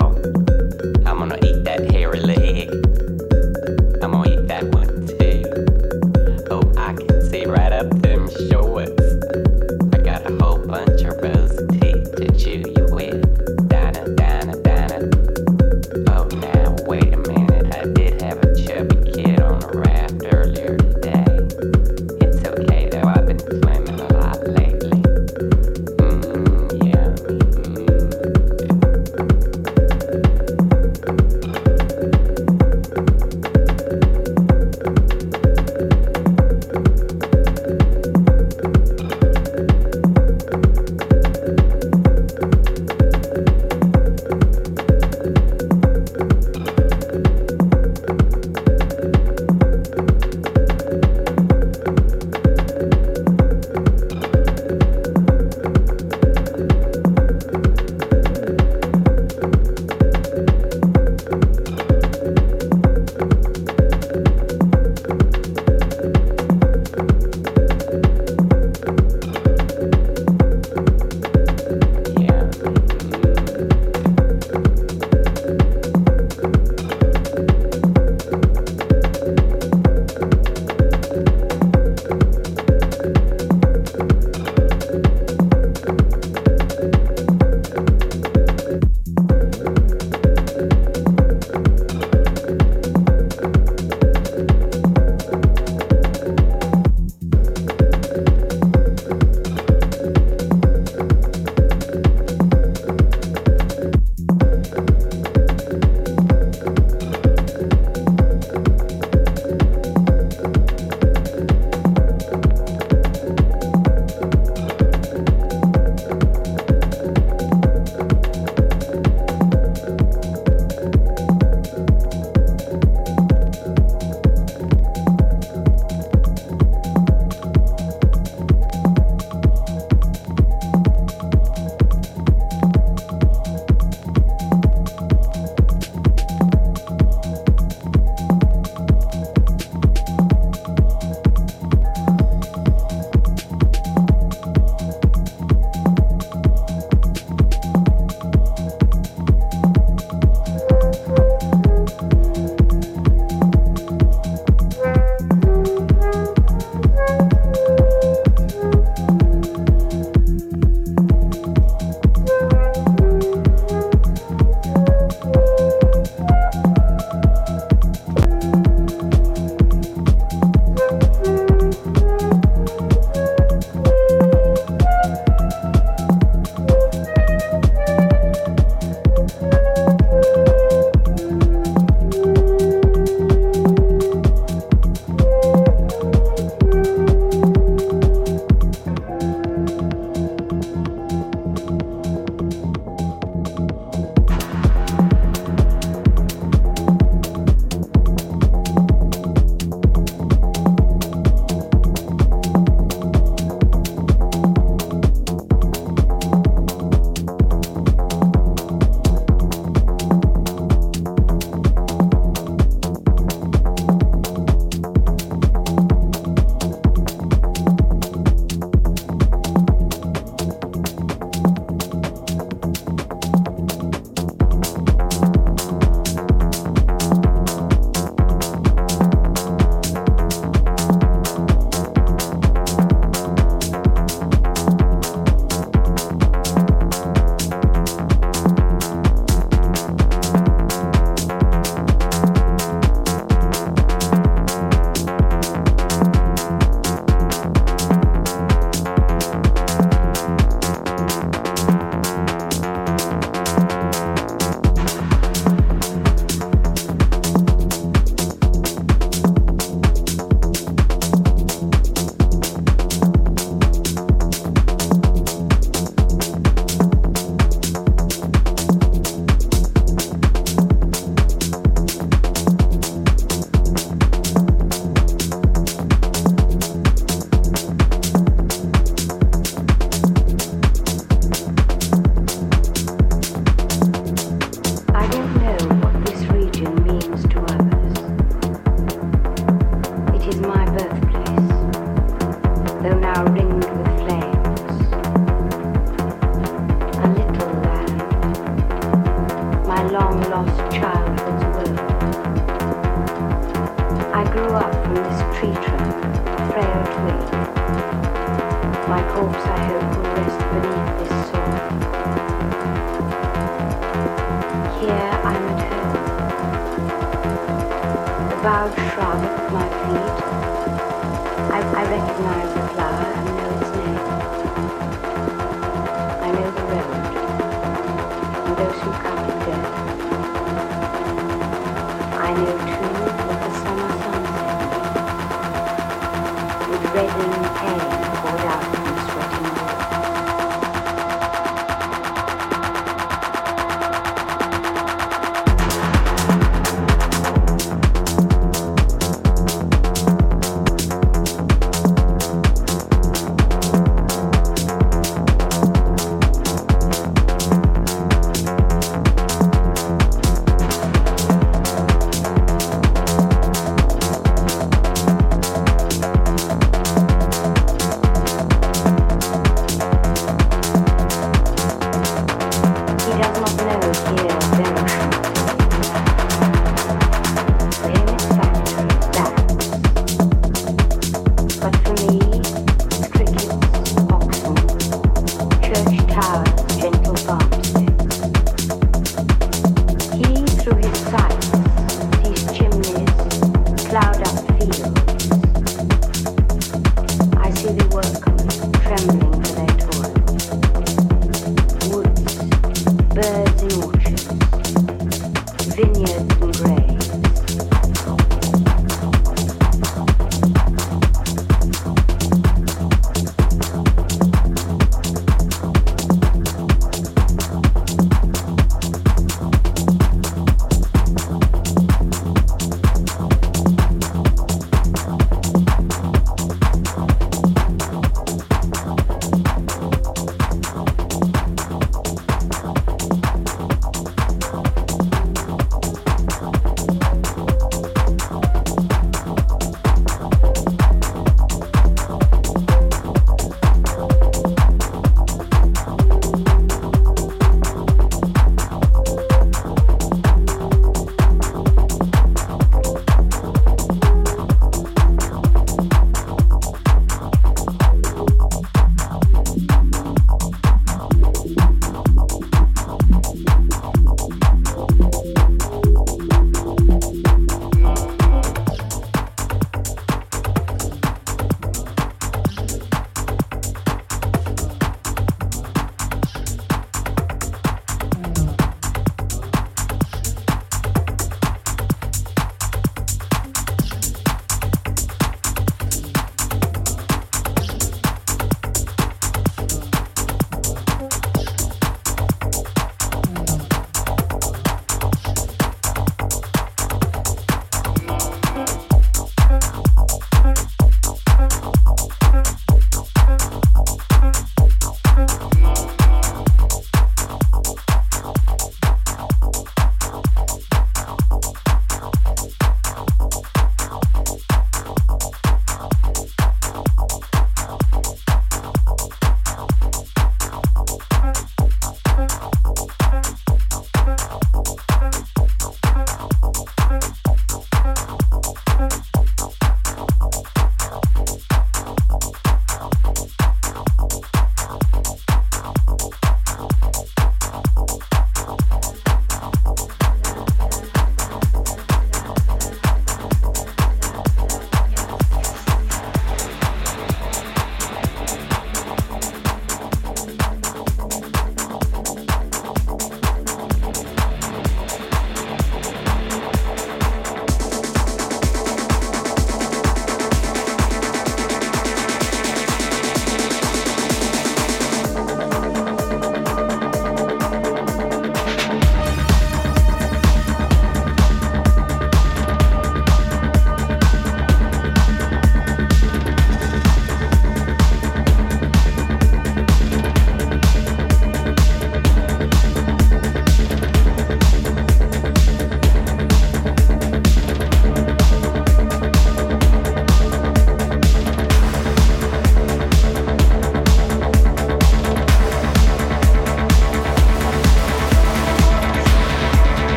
now. Sunset